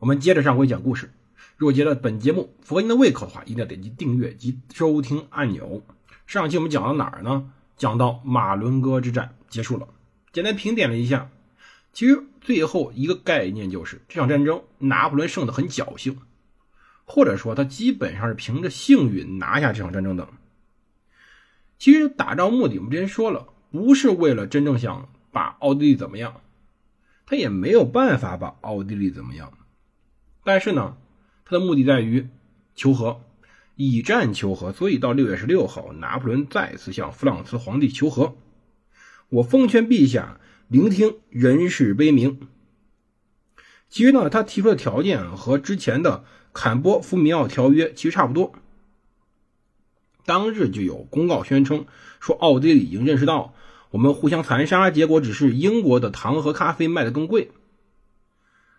我们接着上回讲故事。如果觉得本节目符合您的胃口的话，一定要点击订阅及收听按钮。上期我们讲到哪儿呢？讲到马伦哥之战结束了。简单评点了一下，其实最后一个概念就是这场战争拿破仑胜得很侥幸，或者说他基本上是凭着幸运拿下这场战争的。其实打仗目的我们之前说了，不是为了真正想把奥地利怎么样，他也没有办法把奥地利怎么样。但是呢，他的目的在于求和，以战求和。所以到六月十六号，拿破仑再次向弗朗茨皇帝求和。我奉劝陛下聆听人世悲鸣。其实呢，他提出的条件和之前的坎波夫米奥条约其实差不多。当日就有公告宣称说，奥地利已经认识到我们互相残杀，结果只是英国的糖和咖啡卖的更贵。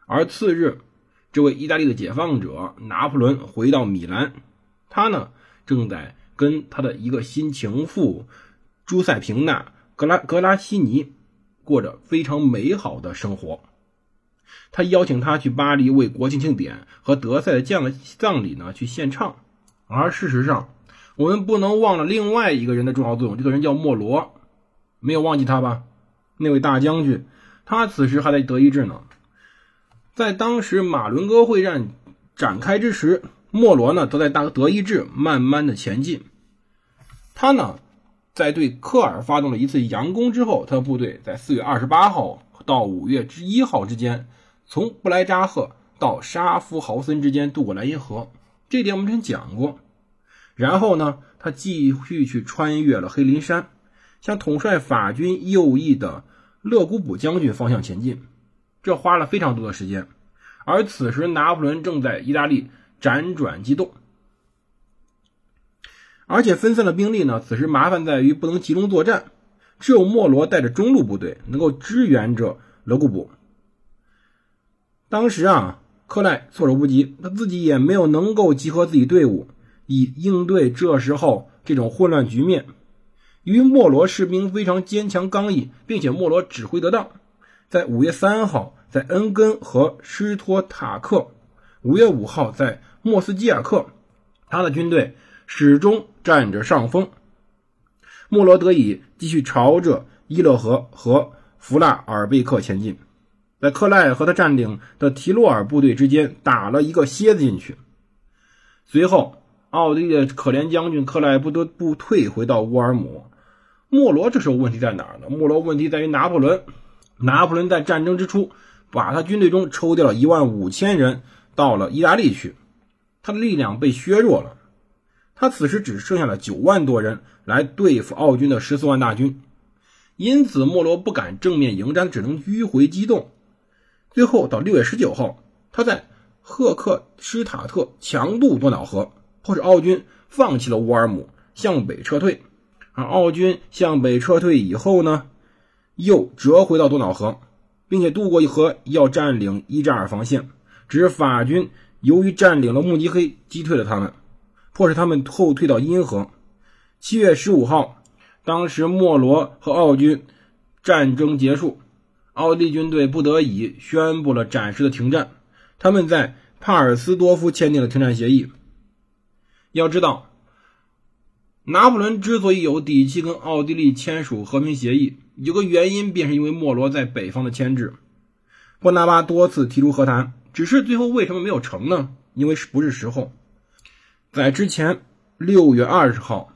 而次日，这位意大利的解放者拿破仑回到米兰，他呢正在跟他的一个新情妇朱塞平娜。格拉格拉西尼过着非常美好的生活。他邀请他去巴黎为国庆庆典和德赛的将葬礼呢去献唱。而事实上，我们不能忘了另外一个人的重要作用。这个人叫莫罗，没有忘记他吧？那位大将军，他此时还在德意志呢。在当时马伦哥会战展开之时，莫罗呢则在大德意志慢慢的前进。他呢？在对科尔发动了一次佯攻之后，他的部队在四月二十八号到五月之一号之间，从布莱扎赫到沙夫豪森之间渡过莱茵河，这点我们之前讲过。然后呢，他继续去穿越了黑林山，向统帅法军右翼的勒古卜将军方向前进，这花了非常多的时间。而此时，拿破仑正在意大利辗转机动。而且分散的兵力呢。此时麻烦在于不能集中作战，只有莫罗带着中路部队能够支援着勒古布。当时啊，克赖措手不及，他自己也没有能够集合自己队伍以应对这时候这种混乱局面。由于莫罗士兵非常坚强刚毅，并且莫罗指挥得当，在五月三号在恩根和施托塔克，五月五号在莫斯基亚克，他的军队。始终占着上风，莫罗得以继续朝着伊勒河和弗拉尔贝克前进，在克赖和他占领的提洛尔部队之间打了一个楔子进去。随后，奥地利的可怜将军克赖不得不退回到乌尔姆。莫罗这时候问题在哪儿呢？莫罗问题在于拿破仑。拿破仑在战争之初把他军队中抽调了一万五千人到了意大利去，他的力量被削弱了。他此时只剩下了九万多人来对付奥军的十四万大军，因此莫罗不敢正面迎战，只能迂回机动。最后到六月十九号，他在赫克施塔特强渡多瑙河，迫使奥军放弃了乌尔姆，向北撤退。而奥军向北撤退以后呢，又折回到多瑙河，并且渡过一河，要占领伊扎尔防线。只是法军由于占领了慕尼黑，击退了他们。迫使他们后退到阴河。七月十五号，当时莫罗和奥军战争结束，奥地利军队不得已宣布了暂时的停战。他们在帕尔斯多夫签订了停战协议。要知道，拿破仑之所以有底气跟奥地利签署和平协议，有个原因便是因为莫罗在北方的牵制。波拿巴多次提出和谈，只是最后为什么没有成呢？因为是不是时候？在之前，六月二十号，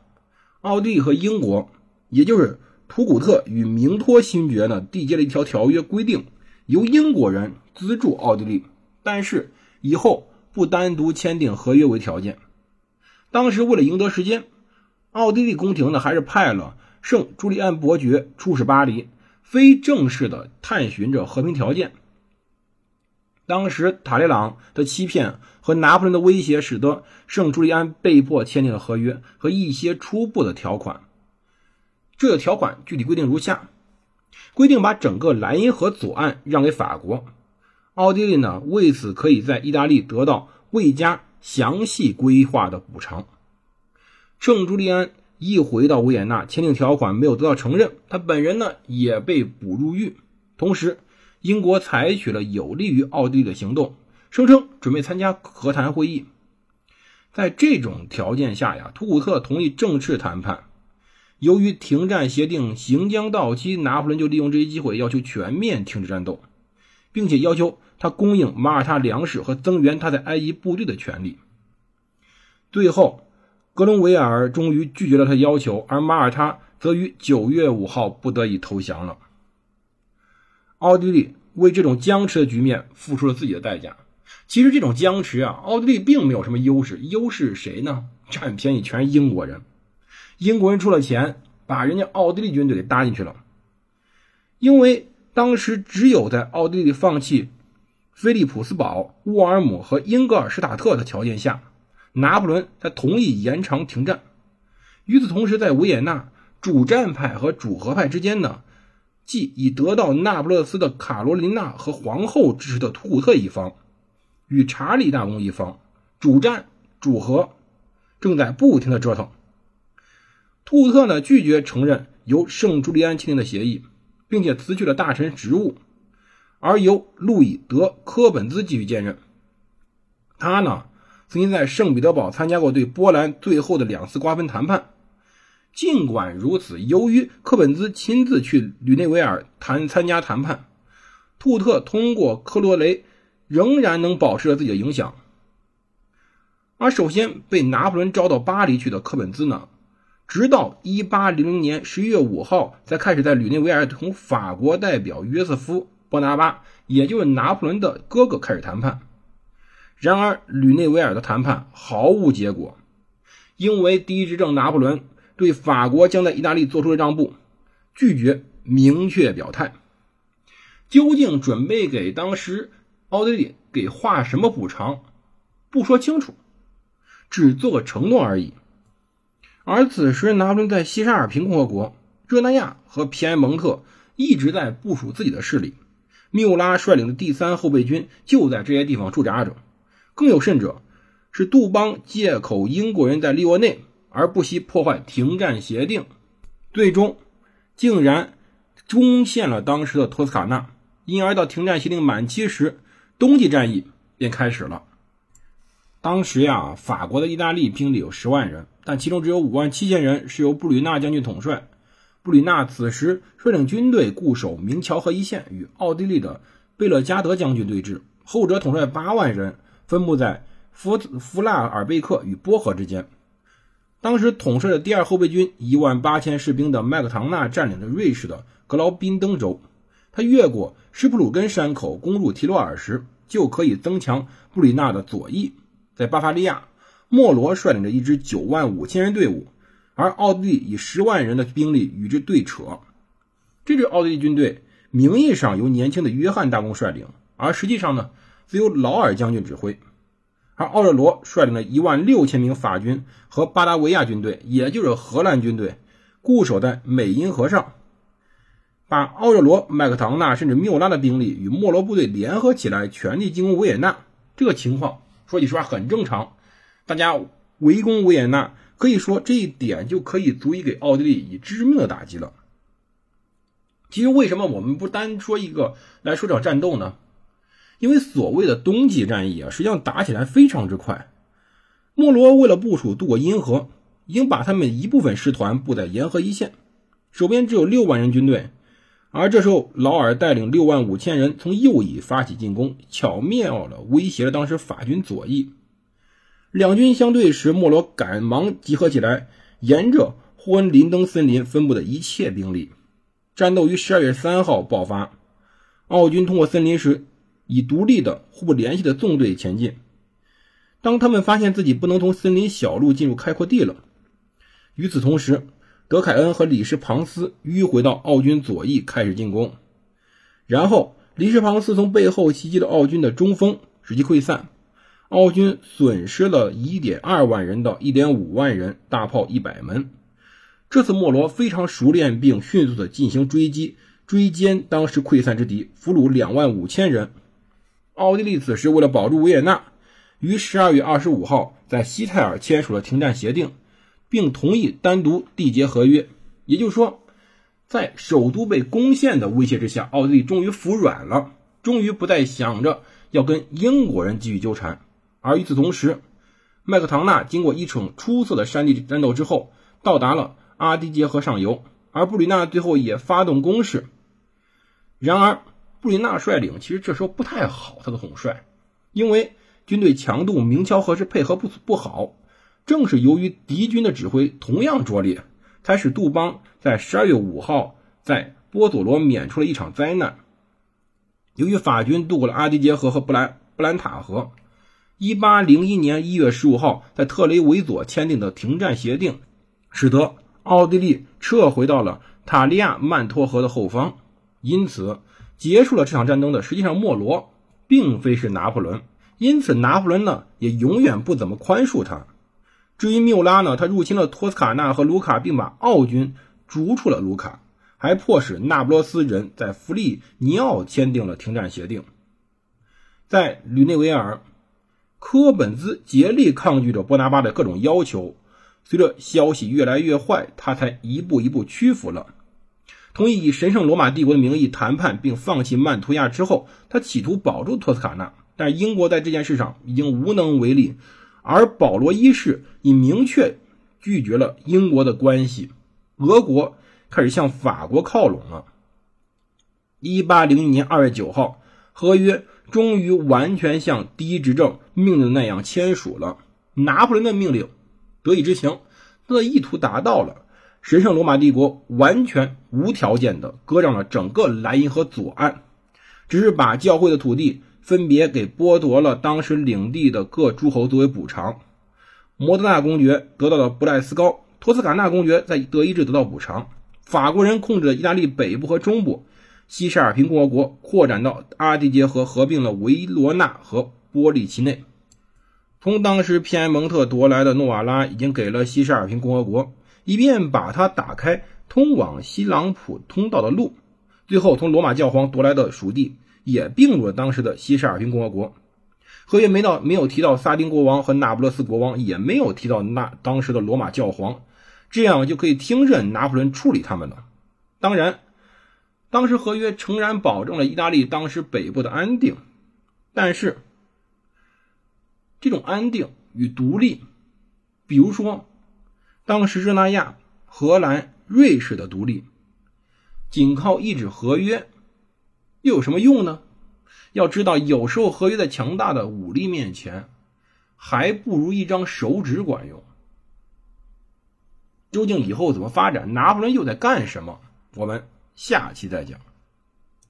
奥地利和英国，也就是图古特与明托勋爵呢，缔结了一条条约，规定由英国人资助奥地利，但是以后不单独签订合约为条件。当时为了赢得时间，奥地利宫廷呢还是派了圣朱利安伯爵出使巴黎，非正式的探寻着和平条件。当时塔列朗的欺骗和拿破仑的威胁，使得圣朱利安被迫签订了合约和一些初步的条款。这个条款具体规定如下：规定把整个莱茵河左岸让给法国，奥地利呢为此可以在意大利得到未加详细规划的补偿。圣朱利安一回到维也纳，签订条款没有得到承认，他本人呢也被捕入狱。同时，英国采取了有利于奥地利的行动，声称准备参加和谈会议。在这种条件下呀，图古特同意正式谈判。由于停战协定行将到期，拿破仑就利用这一机会要求全面停止战斗，并且要求他供应马耳他粮食和增援他在埃及部队的权利。最后，格隆维尔终于拒绝了他的要求，而马耳他则于九月五号不得已投降了。奥地利为这种僵持的局面付出了自己的代价。其实这种僵持啊，奥地利并没有什么优势，优势谁呢？占便宜全是英国人。英国人出了钱，把人家奥地利军队给搭进去了。因为当时只有在奥地利放弃菲利普斯堡、沃尔姆和英格尔施塔特的条件下，拿破仑才同意延长停战。与此同时，在维也纳，主战派和主和派之间呢？即已得到那不勒斯的卡罗琳娜和皇后支持的图古特一方，与查理大公一方主战主和，正在不停的折腾。图古特呢拒绝承认由圣朱利安签订的协议，并且辞去了大臣职务，而由路易德科本兹继续兼任。他呢曾经在圣彼得堡参加过对波兰最后的两次瓜分谈判。尽管如此，由于科本兹亲自去吕内维尔谈参加谈判，图特通过科罗雷仍然能保持着自己的影响。而首先被拿破仑招到巴黎去的科本兹呢，直到1800年11月5号才开始在吕内维尔同法国代表约瑟夫·波拿巴，也就是拿破仑的哥哥开始谈判。然而，吕内维尔的谈判毫无结果，因为第一执政拿破仑。对法国将在意大利做出的让步，拒绝明确表态，究竟准备给当时奥地利给划什么补偿，不说清楚，只做个承诺而已。而此时，拿破仑在西沙尔平共和国、热那亚和皮埃蒙特一直在部署自己的势力，缪拉率领的第三后备军就在这些地方驻扎着。更有甚者，是杜邦借口英国人在利沃内。而不惜破坏停战协定，最终竟然攻陷了当时的托斯卡纳，因而到停战协定满期时，冬季战役便开始了。当时呀，法国的意大利兵力有十万人，但其中只有五万七千人是由布吕纳将军统帅。布吕纳此时率领军队固守明桥河一线，与奥地利的贝勒加德将军对峙。后者统帅八万人，分布在弗弗拉尔贝克与波河之间。当时统帅的第二后备军一万八千士兵的麦克唐纳占领了瑞士的格劳宾登州，他越过施普鲁根山口攻入提罗尔时，就可以增强布里纳的左翼。在巴伐利亚，莫罗率领着一支九万五千人队伍，而奥地利以十万人的兵力与之对扯。这支奥地利军队名义上由年轻的约翰大公率领，而实际上呢，则由劳尔将军指挥。而奥热罗率领了一万六千名法军和巴达维亚军队，也就是荷兰军队，固守在美因河上，把奥热罗、麦克唐纳甚至缪拉的兵力与莫罗部队联合起来，全力进攻维也纳。这个情况说句实话很正常，大家围攻维也纳，可以说这一点就可以足以给奥地利以致命的打击了。其实为什么我们不单说一个来说这场战斗呢？因为所谓的冬季战役啊，实际上打起来非常之快。莫罗为了部署渡过阴河，已经把他们一部分师团布在沿河一线，手边只有六万人军队。而这时候，劳尔带领六万五千人从右翼发起进攻，巧妙地威胁了当时法军左翼。两军相对时，莫罗赶忙集合起来，沿着霍恩林登森林分布的一切兵力，战斗于十二月三号爆发。奥军通过森林时。以独立的、互不联系的纵队前进。当他们发现自己不能从森林小路进入开阔地了，与此同时，德凯恩和李士庞斯迂回到奥军左翼开始进攻。然后，李士庞斯从背后袭击了奥军的中锋，使其溃散。奥军损失了1.2万人到1.5万人，大炮100门。这次莫罗非常熟练，并迅速地进行追击、追歼当时溃散之敌，俘虏2万五千人。奥地利此时为了保住维也纳，于12月25号在西泰尔签署了停战协定，并同意单独缔结合约。也就是说，在首都被攻陷的威胁之下，奥地利终于服软了，终于不再想着要跟英国人继续纠缠。而与此同时，麦克唐纳经过一场出色的山地战斗之后，到达了阿迪杰河上游，而布吕纳最后也发动攻势。然而，布吕纳率领其实这时候不太好，他的统帅，因为军队强度、明敲和是配合不不好，正是由于敌军的指挥同样拙劣，才使杜邦在十二月五号在波佐罗免出了一场灾难。由于法军渡过了阿迪杰河和布兰布兰塔河。一八零一年一月十五号，在特雷维佐签订的停战协定，使得奥地利撤回到了塔利亚曼托河的后方。因此，结束了这场战争的实际上莫罗，并非是拿破仑。因此，拿破仑呢也永远不怎么宽恕他。至于缪拉呢，他入侵了托斯卡纳和卢卡，并把奥军逐出了卢卡，还迫使那不勒斯人在弗利尼奥签订了停战协定。在吕内维尔。科本兹竭力抗拒着波拿巴的各种要求，随着消息越来越坏，他才一步一步屈服了，同意以神圣罗马帝国的名义谈判，并放弃曼图亚之后，他企图保住托斯卡纳，但英国在这件事上已经无能为力，而保罗一世已明确拒绝了英国的关系，俄国开始向法国靠拢了。一八零一年二月九号，合约。终于完全像第一执政命令那样签署了。拿破仑的命令得以执行，他的意图达到了。神圣罗马帝国完全无条件的割让了整个莱茵河左岸，只是把教会的土地分别给剥夺了当时领地的各诸侯作为补偿。摩德纳公爵得到了布莱斯高，托斯卡纳公爵在德意志得到补偿。法国人控制了意大利北部和中部。西沙尔平共和国扩展到阿迪杰河，合并了维罗纳和波利奇内。从当时皮埃蒙特夺来的诺瓦拉已经给了西沙尔平共和国，以便把它打开通往西朗普通道的路。最后，从罗马教皇夺来的属地也并入了当时的西沙尔平共和国。合约没到，没有提到萨丁国王和那不勒斯国王，也没有提到那当时的罗马教皇，这样就可以听任拿破仑处理他们了。当然。当时合约诚然保证了意大利当时北部的安定，但是这种安定与独立，比如说当时热那亚、荷兰、瑞士的独立，仅靠一纸合约又有什么用呢？要知道，有时候合约在强大的武力面前，还不如一张手指管用。究竟以后怎么发展？拿破仑又在干什么？我们。下期再讲。